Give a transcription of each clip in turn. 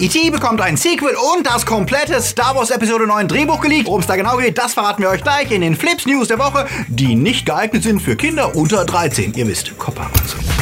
E.T. bekommt ein Sequel und das komplette Star Wars Episode 9 Drehbuch geleakt. Worum es da genau geht, das verraten wir euch gleich in den Flips News der Woche, die nicht geeignet sind für Kinder unter 13. Ihr wisst, Kopfhörer. Die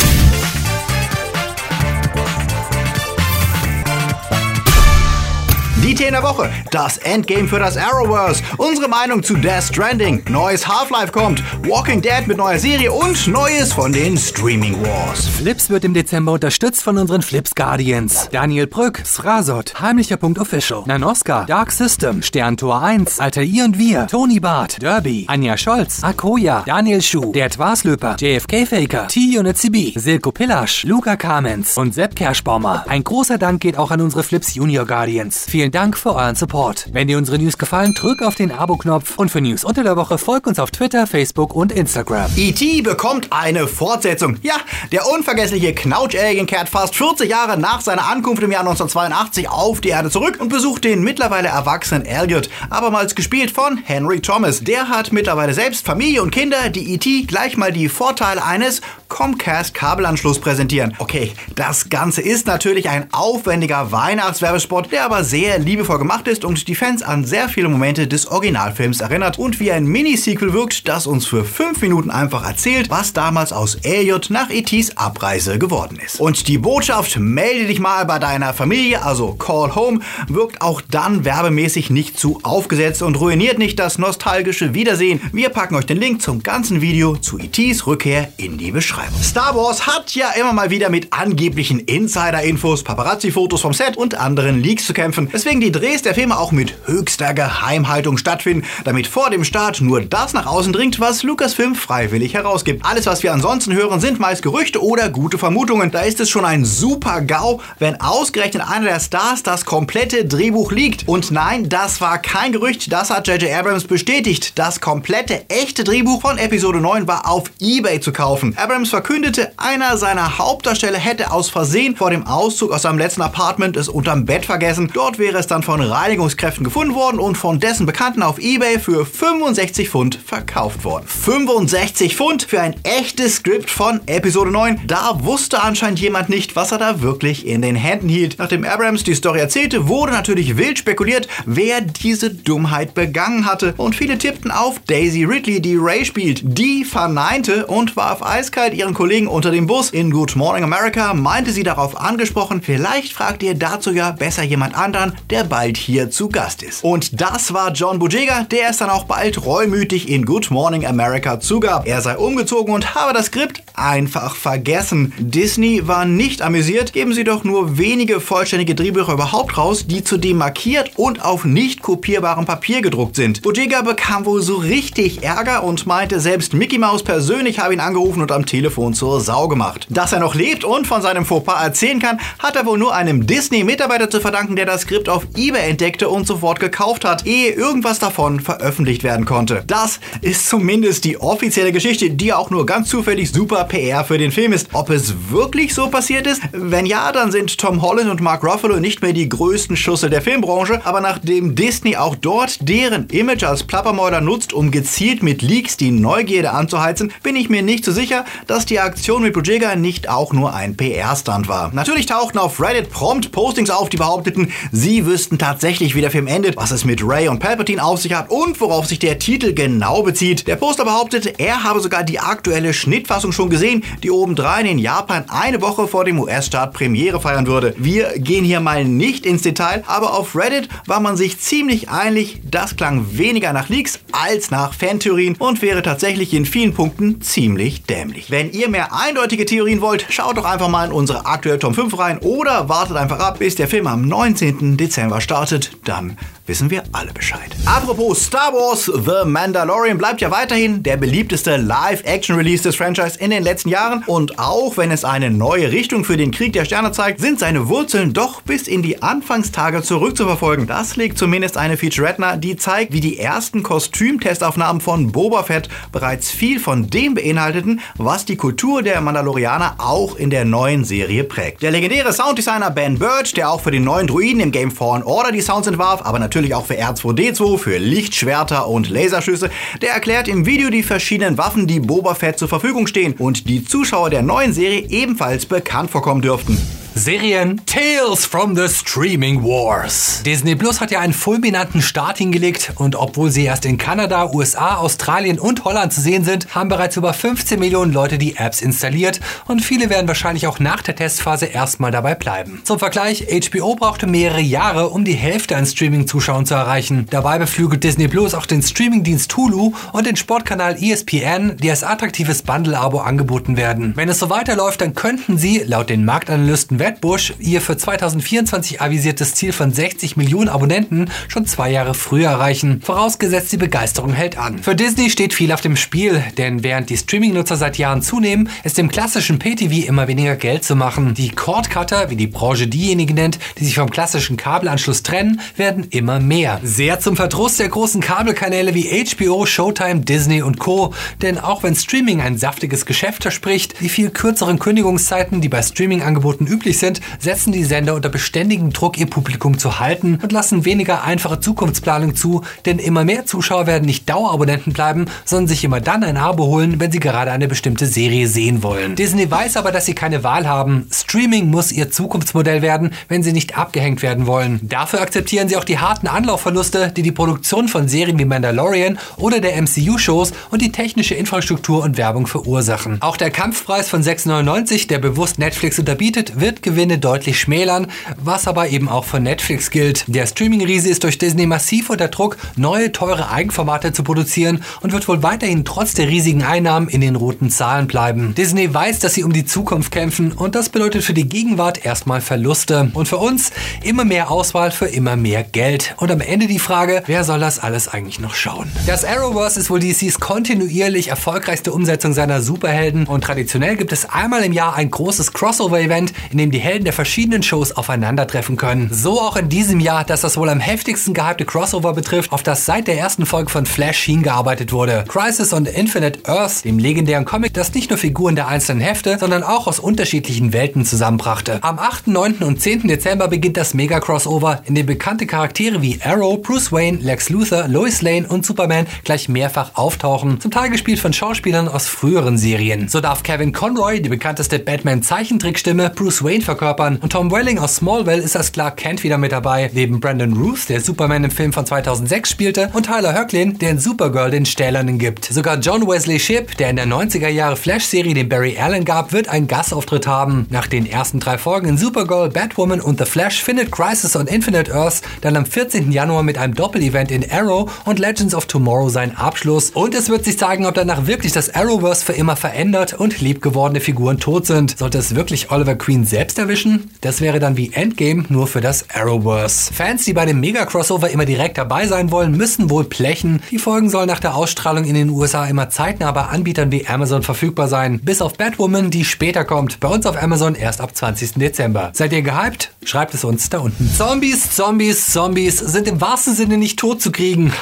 Themen der Woche, das Endgame für das Arrowverse, unsere Meinung zu Death Stranding, neues Half-Life kommt, Walking Dead mit neuer Serie und Neues von den Streaming Wars. Flips wird im Dezember unterstützt von unseren Flips Guardians. Daniel Brück, Srasot, Heimlicher.official, Nanoska, Dark System, Sterntor 1, Alter I und Wir, Tony Barth, Derby, Anja Scholz, Akoya, Daniel Schuh, Der Twaslöper, JFK Faker, T-Unit CB, Silko Pillasch, Luca Kamens und Sepp Kerschbaumer. Ein großer Dank geht auch an unsere Flips Junior Guardians. Vielen Vielen Dank für euren Support. Wenn dir unsere News gefallen, drück auf den Abo-Knopf und für News unter der Woche folg uns auf Twitter, Facebook und Instagram. E.T. bekommt eine Fortsetzung. Ja, der unvergessliche Knautsch-Alien kehrt fast 40 Jahre nach seiner Ankunft im Jahr 1982 auf die Erde zurück und besucht den mittlerweile erwachsenen Elliot, abermals gespielt von Henry Thomas. Der hat mittlerweile selbst Familie und Kinder, die E.T. gleich mal die Vorteile eines Comcast-Kabelanschluss präsentieren. Okay, das Ganze ist natürlich ein aufwendiger Weihnachtswerbespot, der aber sehr liebevoll gemacht ist und die Fans an sehr viele Momente des Originalfilms erinnert und wie ein Mini-Sequel wirkt, das uns für 5 Minuten einfach erzählt, was damals aus Elliot nach E.T.s Abreise geworden ist. Und die Botschaft, melde dich mal bei deiner Familie, also Call Home, wirkt auch dann werbemäßig nicht zu aufgesetzt und ruiniert nicht das nostalgische Wiedersehen. Wir packen euch den Link zum ganzen Video zu E.T.s Rückkehr in die Beschreibung. Star Wars hat ja immer mal wieder mit angeblichen Insider-Infos, Paparazzi-Fotos vom Set und anderen Leaks zu kämpfen. Es weswegen die Drehs der Filme auch mit höchster Geheimhaltung stattfinden, damit vor dem Start nur das nach außen dringt, was Lucasfilm freiwillig herausgibt. Alles, was wir ansonsten hören, sind meist Gerüchte oder gute Vermutungen. Da ist es schon ein super GAU, wenn ausgerechnet einer der Stars das komplette Drehbuch liegt. Und nein, das war kein Gerücht, das hat J.J. Abrams bestätigt. Das komplette echte Drehbuch von Episode 9 war auf Ebay zu kaufen. Abrams verkündete, einer seiner Hauptdarsteller hätte aus Versehen vor dem Auszug aus seinem letzten Apartment es unterm Bett vergessen. Dort wäre es dann von Reinigungskräften gefunden worden und von dessen Bekannten auf Ebay für 65 Pfund verkauft worden. 65 Pfund für ein echtes Skript von Episode 9. Da wusste anscheinend jemand nicht, was er da wirklich in den Händen hielt. Nachdem Abrams die Story erzählte, wurde natürlich wild spekuliert, wer diese Dummheit begangen hatte. Und viele tippten auf Daisy Ridley, die Ray spielt. Die verneinte und warf eiskalt ihren Kollegen unter den Bus. In Good Morning America meinte sie darauf angesprochen, vielleicht fragt ihr dazu ja besser jemand anderen, der bald hier zu Gast ist. Und das war John Bujega, der es dann auch bald reumütig in Good Morning America zugab. Er sei umgezogen und habe das Skript einfach vergessen. Disney war nicht amüsiert, geben sie doch nur wenige vollständige Drehbücher überhaupt raus, die zudem markiert und auf nicht kopierbarem Papier gedruckt sind. Bujega bekam wohl so richtig Ärger und meinte, selbst Mickey Mouse persönlich habe ihn angerufen und am Telefon zur Sau gemacht. Dass er noch lebt und von seinem Fauxpas erzählen kann, hat er wohl nur einem Disney-Mitarbeiter zu verdanken, der das Skript auf eBay entdeckte und sofort gekauft hat, ehe irgendwas davon veröffentlicht werden konnte. Das ist zumindest die offizielle Geschichte, die auch nur ganz zufällig super PR für den Film ist. Ob es wirklich so passiert ist? Wenn ja, dann sind Tom Holland und Mark Ruffalo nicht mehr die größten Schussel der Filmbranche, aber nachdem Disney auch dort deren Image als Plappermäuler nutzt, um gezielt mit Leaks die Neugierde anzuheizen, bin ich mir nicht so sicher, dass die Aktion mit Bujega nicht auch nur ein PR-Stand war. Natürlich tauchten auf Reddit prompt Postings auf, die behaupteten, sie wüssten tatsächlich, wie der Film endet, was es mit Ray und Palpatine auf sich hat und worauf sich der Titel genau bezieht. Der Poster behauptet, er habe sogar die aktuelle Schnittfassung schon gesehen, die obendrein in Japan eine Woche vor dem US-Start Premiere feiern würde. Wir gehen hier mal nicht ins Detail, aber auf Reddit war man sich ziemlich einig, das klang weniger nach Leaks als nach Fantheorien und wäre tatsächlich in vielen Punkten ziemlich dämlich. Wenn ihr mehr eindeutige Theorien wollt, schaut doch einfach mal in unsere aktuelle Tom 5 rein oder wartet einfach ab, bis der Film am 19. Dezember startet, dann wissen wir alle Bescheid. Apropos Star Wars, The Mandalorian bleibt ja weiterhin der beliebteste Live-Action-Release des Franchise in den letzten Jahren und auch wenn es eine neue Richtung für den Krieg der Sterne zeigt, sind seine Wurzeln doch bis in die Anfangstage zurückzuverfolgen. Das legt zumindest eine Featurette die zeigt, wie die ersten Kostümtestaufnahmen von Boba Fett bereits viel von dem beinhalteten, was die Kultur der Mandalorianer auch in der neuen Serie prägt. Der legendäre Sounddesigner Ben Birch, der auch für den neuen Druiden im Game Fallen Order die Sounds entwarf, aber natürlich natürlich auch für R2D2, für Lichtschwerter und Laserschüsse. Der erklärt im Video die verschiedenen Waffen, die Boba Fett zur Verfügung stehen und die Zuschauer der neuen Serie ebenfalls bekannt vorkommen dürften. Serien Tales from the Streaming Wars. Disney Plus hat ja einen fulminanten Start hingelegt und obwohl sie erst in Kanada, USA, Australien und Holland zu sehen sind, haben bereits über 15 Millionen Leute die Apps installiert und viele werden wahrscheinlich auch nach der Testphase erstmal dabei bleiben. Zum Vergleich, HBO brauchte mehrere Jahre, um die Hälfte an Streaming-Zuschauern zu erreichen. Dabei beflügelt Disney Plus auch den Streaming-Dienst Hulu und den Sportkanal ESPN, die als attraktives Bundle-Abo angeboten werden. Wenn es so weiterläuft, dann könnten sie, laut den Marktanalysten Wedbush, ihr für 2024 avisiertes Ziel von 60 Millionen Abonnenten schon zwei Jahre früher erreichen, vorausgesetzt die Begeisterung hält an. Für Disney steht viel auf dem Spiel, denn während die Streaming-Nutzer seit Jahren zunehmen, ist dem klassischen Pay-TV immer weniger Geld zu machen. Die Cord-Cutter, wie die Branche diejenigen nennt, die sich vom klassischen Kabelanschluss trennen, werden immer mehr. Sehr zum Verdruss der großen Kabelkanäle wie HBO, Showtime, Disney und Co. Denn auch wenn Streaming ein saftiges Geschäft verspricht, die viel kürzeren Kündigungszeiten, die bei Streaming-Angeboten üblich sind, setzen die Sender unter beständigem Druck, ihr Publikum zu halten und lassen weniger einfache Zukunftsplanung zu, denn immer mehr Zuschauer werden nicht Dauerabonnenten bleiben, sondern sich immer dann ein Abo holen, wenn sie gerade eine bestimmte Serie sehen wollen. Disney weiß aber, dass sie keine Wahl haben. Streaming muss ihr Zukunftsmodell werden, wenn sie nicht abgehängt werden wollen. Dafür akzeptieren sie auch die harten Anlaufverluste, die die Produktion von Serien wie Mandalorian oder der MCU-Shows und die technische Infrastruktur und Werbung verursachen. Auch der Kampfpreis von 6,99, der bewusst Netflix unterbietet, wird Gewinne deutlich schmälern, was aber eben auch für Netflix gilt. Der Streaming-Riese ist durch Disney massiv unter Druck, neue teure Eigenformate zu produzieren und wird wohl weiterhin trotz der riesigen Einnahmen in den roten Zahlen bleiben. Disney weiß, dass sie um die Zukunft kämpfen und das bedeutet für die Gegenwart erstmal Verluste. Und für uns immer mehr Auswahl für immer mehr Geld. Und am Ende die Frage, wer soll das alles eigentlich noch schauen? Das Arrowverse ist wohl DCs kontinuierlich erfolgreichste Umsetzung seiner Superhelden und traditionell gibt es einmal im Jahr ein großes Crossover-Event, in dem die Helden der verschiedenen Shows aufeinandertreffen können. So auch in diesem Jahr, das das wohl am heftigsten gehypte Crossover betrifft, auf das seit der ersten Folge von Flash hingearbeitet wurde. Crisis on Infinite Earth, dem legendären Comic, das nicht nur Figuren der einzelnen Hefte, sondern auch aus unterschiedlichen Welten zusammenbrachte. Am 8., 9. und 10. Dezember beginnt das Mega-Crossover, in dem bekannte Charaktere wie Arrow, Bruce Wayne, Lex Luthor, Lois Lane und Superman gleich mehrfach auftauchen, zum Teil gespielt von Schauspielern aus früheren Serien. So darf Kevin Conroy, die bekannteste Batman-Zeichentrickstimme, Bruce Wayne verkörpern und Tom Welling aus Smallville ist als Clark Kent wieder mit dabei, neben Brandon Ruth, der Superman im Film von 2006 spielte, und Tyler Hoechlin, der in Supergirl den Stählernen gibt. Sogar John Wesley Shipp, der in der 90er Jahre Flash-Serie den Barry Allen gab, wird einen Gastauftritt haben. Nach den ersten drei Folgen in Supergirl, Batwoman und The Flash findet Crisis on Infinite Earths dann am 14. Januar mit einem Doppelevent in Arrow und Legends of Tomorrow seinen Abschluss. Und es wird sich zeigen, ob danach wirklich das Arrowverse für immer verändert und liebgewordene Figuren tot sind. Sollte es wirklich Oliver Queen selbst erwischen? Das wäre dann wie Endgame nur für das Arrowverse. Fans, die bei dem Mega-Crossover immer direkt dabei sein wollen, müssen wohl plechen. Die Folgen sollen nach der Ausstrahlung in den USA immer zeitnah bei Anbietern wie Amazon verfügbar sein. Bis auf Batwoman, die später kommt. Bei uns auf Amazon erst ab 20. Dezember. Seid ihr gehypt? Schreibt es uns da unten. Zombies, Zombies, Zombies sind im wahrsten Sinne nicht tot zu kriegen.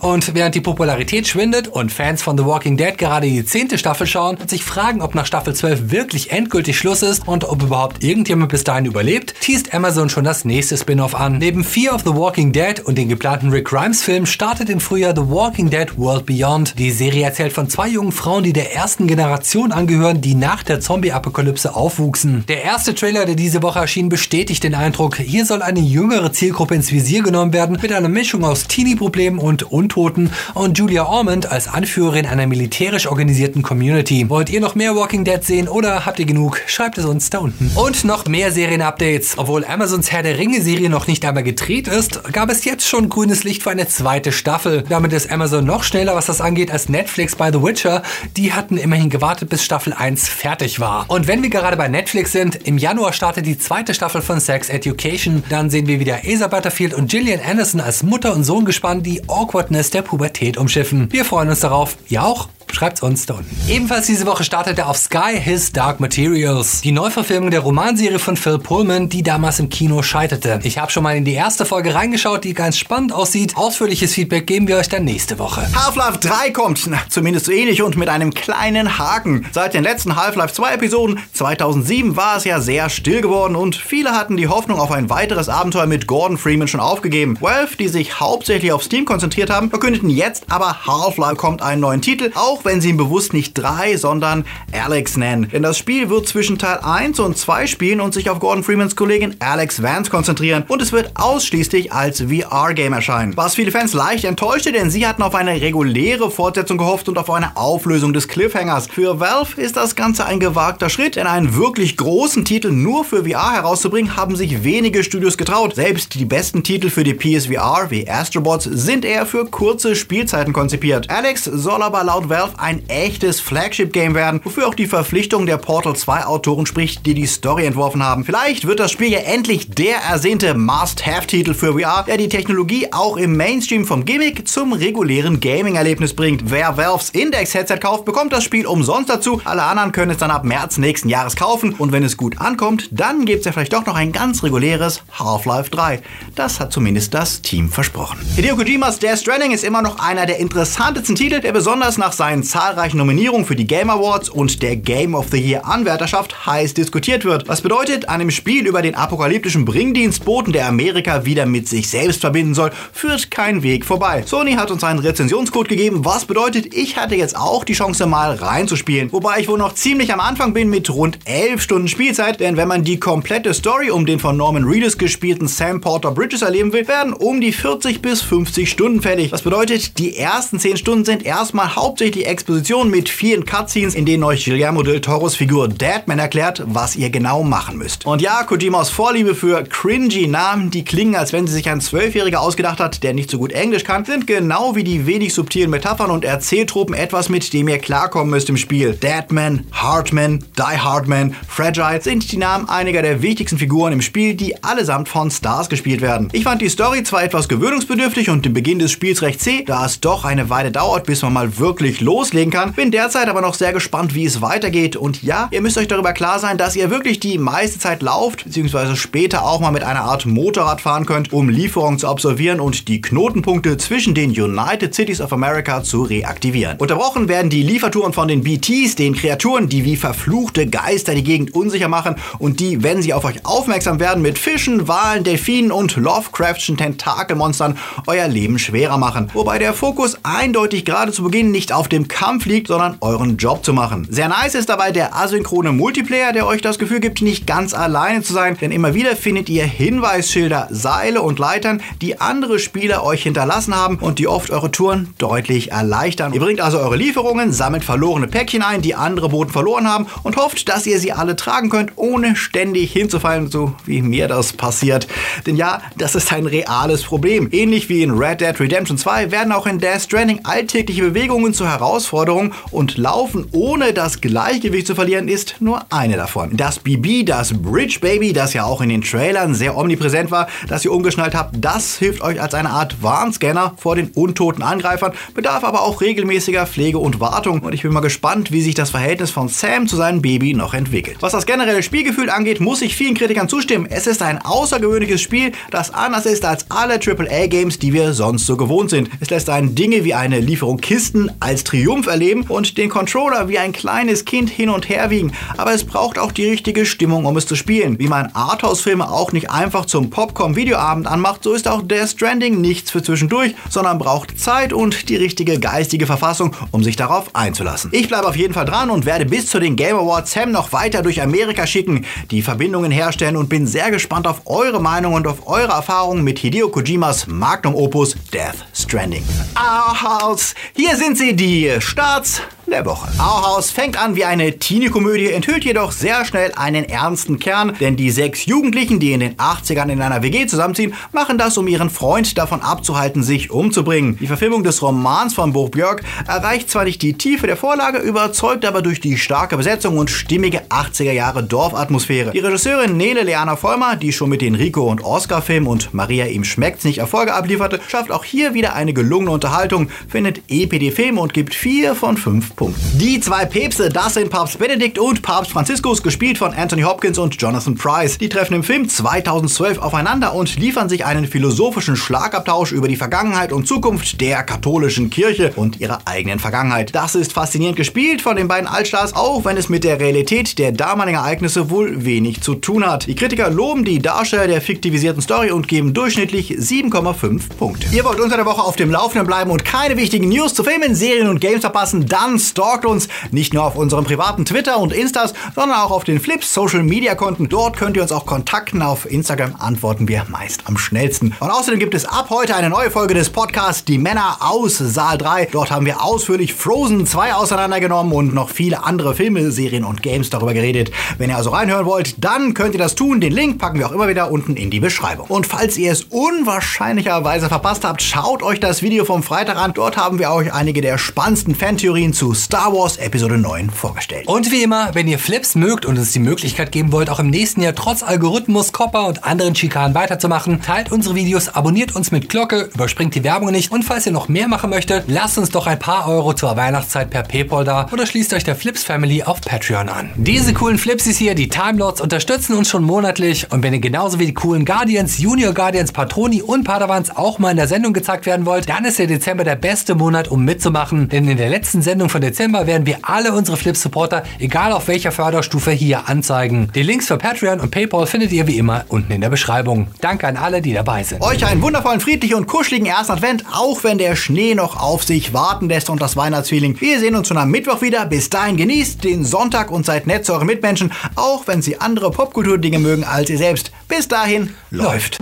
Und während die Popularität schwindet und Fans von The Walking Dead gerade die zehnte Staffel schauen und sich fragen, ob nach Staffel 12 wirklich endgültig Schluss ist und ob überhaupt irgendjemand bis dahin überlebt, teast Amazon schon das nächste Spin-off an. Neben Fear of the Walking Dead und den geplanten Rick Grimes Film startet im Frühjahr The Walking Dead World Beyond. Die Serie erzählt von zwei jungen Frauen, die der ersten Generation angehören, die nach der Zombie-Apokalypse aufwuchsen. Der erste Trailer, der diese Woche erschien, bestätigt den Eindruck, hier soll eine jüngere Zielgruppe ins Visier genommen werden, mit einer Mischung aus Teenie-Problemen und Untoten und Julia Ormond als Anführerin einer militärisch organisierten Community. Wollt ihr noch mehr Walking Dead sehen oder habt ihr genug? Schreibt es uns da unten. Und noch mehr Serien-Updates. Obwohl Amazons Herr der Ringe-Serie noch nicht einmal gedreht ist, gab es jetzt schon grünes Licht für eine zweite Staffel. Damit ist Amazon noch schneller, was das angeht, als Netflix bei The Witcher. Die hatten immerhin gewartet, bis Staffel 1 fertig war. Und wenn wir gerade bei Netflix sind, im Januar startet die zweite Staffel von Sex Education. Dann sehen wir wieder Asa Butterfield und Gillian Anderson als Mutter und Sohn gespannt, die Awkwardness der Pubertät umschiffen. Wir freuen uns darauf. Ihr auch? Schreibt's uns da unten. Ebenfalls diese Woche startete auf Sky His Dark Materials, die Neuverfilmung der Romanserie von Phil Pullman, die damals im Kino scheiterte. Ich habe schon mal in die erste Folge reingeschaut, die ganz spannend aussieht. Ausführliches Feedback geben wir euch dann nächste Woche. Half-Life 3 kommt, na, zumindest so ähnlich und mit einem kleinen Haken. Seit den letzten Half-Life 2 Episoden 2007 war es ja sehr still geworden und viele hatten die Hoffnung auf ein weiteres Abenteuer mit Gordon Freeman schon aufgegeben. Valve, die sich hauptsächlich auf Steam konzentriert haben, verkündeten jetzt aber Half-Life kommt einen neuen Titel, auch auch wenn sie ihn bewusst nicht 3, sondern Alex nennen. Denn das Spiel wird zwischen Teil 1 und 2 spielen und sich auf Gordon Freemans Kollegin Alex Vance konzentrieren und es wird ausschließlich als VR-Game erscheinen. Was viele Fans leicht enttäuschte, denn sie hatten auf eine reguläre Fortsetzung gehofft und auf eine Auflösung des Cliffhangers. Für Valve ist das Ganze ein gewagter Schritt, denn einen wirklich großen Titel nur für VR herauszubringen, haben sich wenige Studios getraut. Selbst die besten Titel für die PSVR wie Astrobots sind eher für kurze Spielzeiten konzipiert. Alex soll aber laut Valve ein echtes Flagship-Game werden, wofür auch die Verpflichtung der Portal 2 Autoren spricht, die die Story entworfen haben. Vielleicht wird das Spiel ja endlich der ersehnte Must-Have-Titel für VR, der die Technologie auch im Mainstream vom Gimmick zum regulären Gaming-Erlebnis bringt. Wer Valves Index-Headset kauft, bekommt das Spiel umsonst dazu. Alle anderen können es dann ab März nächsten Jahres kaufen und wenn es gut ankommt, dann gibt es ja vielleicht doch noch ein ganz reguläres Half-Life 3. Das hat zumindest das Team versprochen. Hideo Kojimas Death Stranding ist immer noch einer der interessantesten Titel, der besonders nach seinen zahlreichen Nominierungen für die Game Awards und der Game of the Year Anwärterschaft heiß diskutiert wird. Was bedeutet, einem Spiel über den apokalyptischen Bringdienstboten, der Amerika wieder mit sich selbst verbinden soll, führt kein Weg vorbei. Sony hat uns einen Rezensionscode gegeben, was bedeutet, ich hatte jetzt auch die Chance mal reinzuspielen. Wobei ich wohl noch ziemlich am Anfang bin mit rund 11 Stunden Spielzeit, denn wenn man die komplette Story um den von Norman Reedus gespielten Sam Porter Bridges erleben will, werden um die 40 bis 50 Stunden fällig. Was bedeutet, die ersten 10 Stunden sind erstmal hauptsächlich Exposition mit vielen Cutscenes, in denen euch Guillermo del Toros Figur Deadman erklärt, was ihr genau machen müsst. Und ja, Kojimas Vorliebe für cringy Namen, die klingen, als wenn sie sich ein Zwölfjähriger ausgedacht hat, der nicht so gut Englisch kann, sind genau wie die wenig subtilen Metaphern und Erzähltropen etwas, mit dem ihr klarkommen müsst im Spiel. Deadman, Heartman, Die Hardman, Fragile sind die Namen einiger der wichtigsten Figuren im Spiel, die allesamt von Stars gespielt werden. Ich fand die Story zwar etwas gewöhnungsbedürftig und den Beginn des Spiels recht zäh, da es doch eine Weile dauert, bis man mal wirklich loslegen kann, bin derzeit aber noch sehr gespannt, wie es weitergeht und ja, ihr müsst euch darüber klar sein, dass ihr wirklich die meiste Zeit lauft, beziehungsweise später auch mal mit einer Art Motorrad fahren könnt, um Lieferungen zu absolvieren und die Knotenpunkte zwischen den United Cities of America zu reaktivieren. Unterbrochen werden die Liefertouren von den BTs, den Kreaturen, die wie verfluchte Geister die Gegend unsicher machen und die, wenn sie auf euch aufmerksam werden, mit Fischen, Walen, Delfinen und Lovecraftschen Tentakelmonstern euer Leben schwerer machen. Wobei der Fokus eindeutig gerade zu Beginn nicht auf dem Kampf liegt, sondern euren Job zu machen. Sehr nice ist dabei der asynchrone Multiplayer, der euch das Gefühl gibt, nicht ganz alleine zu sein, denn immer wieder findet ihr Hinweisschilder, Seile und Leitern, die andere Spieler euch hinterlassen haben und die oft eure Touren deutlich erleichtern. Ihr bringt also eure Lieferungen, sammelt verlorene Päckchen ein, die andere Boten verloren haben und hofft, dass ihr sie alle tragen könnt, ohne ständig hinzufallen, so wie mir das passiert. Denn ja, das ist ein reales Problem. Ähnlich wie in Red Dead Redemption 2 werden auch in Death Stranding alltägliche Bewegungen zur Herausforderung und Laufen ohne das Gleichgewicht zu verlieren ist nur eine davon. Das BB, das Bridge Baby, das ja auch in den Trailern sehr omnipräsent war, das ihr umgeschnallt habt, das hilft euch als eine Art Warnscanner vor den untoten Angreifern, bedarf aber auch regelmäßiger Pflege und Wartung und ich bin mal gespannt, wie sich das Verhältnis von Sam zu seinem Baby noch entwickelt. Was das generelle Spielgefühl angeht, muss ich vielen Kritikern zustimmen. Es ist ein außergewöhnliches Spiel, das anders ist als alle AAA-Games, die wir sonst so gewohnt sind. Es lässt einen Dinge wie eine Lieferung Kisten als Triumph erleben und den Controller wie ein kleines Kind hin und her wiegen. Aber es braucht auch die richtige Stimmung, um es zu spielen. Wie man Arthouse-Filme auch nicht einfach zum Popcorn-Videoabend anmacht, so ist auch Death Stranding nichts für zwischendurch, sondern braucht Zeit und die richtige geistige Verfassung, um sich darauf einzulassen. Ich bleibe auf jeden Fall dran und werde bis zu den Game Awards Sam noch weiter durch Amerika schicken, die Verbindungen herstellen und bin sehr gespannt auf eure Meinung und auf eure Erfahrungen mit Hideo Kojimas Magnum Opus Death Stranding. Ahaus, hier sind sie, die Starts der Woche. Auhaus fängt an wie eine Teenie-Komödie, enthüllt jedoch sehr schnell einen ernsten Kern, denn die sechs Jugendlichen, die in den 80ern in einer WG zusammenziehen, machen das, um ihren Freund davon abzuhalten, sich umzubringen. Die Verfilmung des Romans von Buch Björk erreicht zwar nicht die Tiefe der Vorlage, überzeugt aber durch die starke Besetzung und stimmige 80er Jahre Dorfatmosphäre. Die Regisseurin Nele Leana Vollmer, die schon mit den Rico und Oscar-Filmen und Maria ihm schmeckt's nicht Erfolge ablieferte, schafft auch hier wieder eine gelungene Unterhaltung, findet EPD Film und gibt 4 von 5 Punkten. Die zwei Päpste, das sind Papst Benedikt und Papst Franziskus, gespielt von Anthony Hopkins und Jonathan Price. Die treffen im Film 2012 aufeinander und liefern sich einen philosophischen Schlagabtausch über die Vergangenheit und Zukunft der katholischen Kirche und ihrer eigenen Vergangenheit. Das ist faszinierend gespielt von den beiden Altstars, auch wenn es mit der Realität der damaligen Ereignisse wohl wenig zu tun hat. Die Kritiker loben die Darsteller der fiktivisierten Story und geben durchschnittlich 7,5 Punkte. Ihr wollt unter der Woche auf dem Laufenden bleiben und keine wichtigen News zu Filmen, Serien und Games verpassen, dann stalkt uns nicht nur auf unserem privaten Twitter und Instas, sondern auch auf den Flips Social Media Konten. Dort könnt ihr uns auch kontakten. Auf Instagram antworten wir meist am schnellsten. Und außerdem gibt es ab heute eine neue Folge des Podcasts Die Männer aus Saal 3. Dort haben wir ausführlich Frozen 2 auseinandergenommen und noch viele andere Filme, Serien und Games darüber geredet. Wenn ihr also reinhören wollt, dann könnt ihr das tun. Den Link packen wir auch immer wieder unten in die Beschreibung. Und falls ihr es unwahrscheinlicherweise verpasst habt, schaut euch das Video vom Freitag an. Dort haben wir euch einige der spannendsten Fantheorien zu Star Wars Episode 9 vorgestellt. Und wie immer, wenn ihr Flips mögt und uns die Möglichkeit geben wollt, auch im nächsten Jahr trotz Algorithmus, Copper und anderen Schikanen weiterzumachen, teilt unsere Videos, abonniert uns mit Glocke, überspringt die Werbung nicht und falls ihr noch mehr machen möchtet, lasst uns doch ein paar Euro zur Weihnachtszeit per Paypal da oder schließt euch der Flips Family auf Patreon an. Diese coolen Flipsies hier, die Time unterstützen uns schon monatlich und wenn ihr genauso wie die coolen Guardians, Junior Guardians, Patroni und Padawans auch mal in der Sendung gezeigt werden wollt, dann ist der Dezember der beste Monat, um mitzumachen, denn in der letzten Sendung von Dezember werden wir alle unsere Flip-Supporter, egal auf welcher Förderstufe, hier anzeigen. Die Links für Patreon und PayPal findet ihr wie immer unten in der Beschreibung. Danke an alle, die dabei sind. Euch einen wundervollen, friedlichen und kuscheligen ersten Advent, auch wenn der Schnee noch auf sich warten lässt und das Weihnachtsfeeling. Wir sehen uns schon am Mittwoch wieder. Bis dahin genießt den Sonntag und seid nett zu euren Mitmenschen, auch wenn sie andere Popkultur-Dinge mögen als ihr selbst. Bis dahin läuft.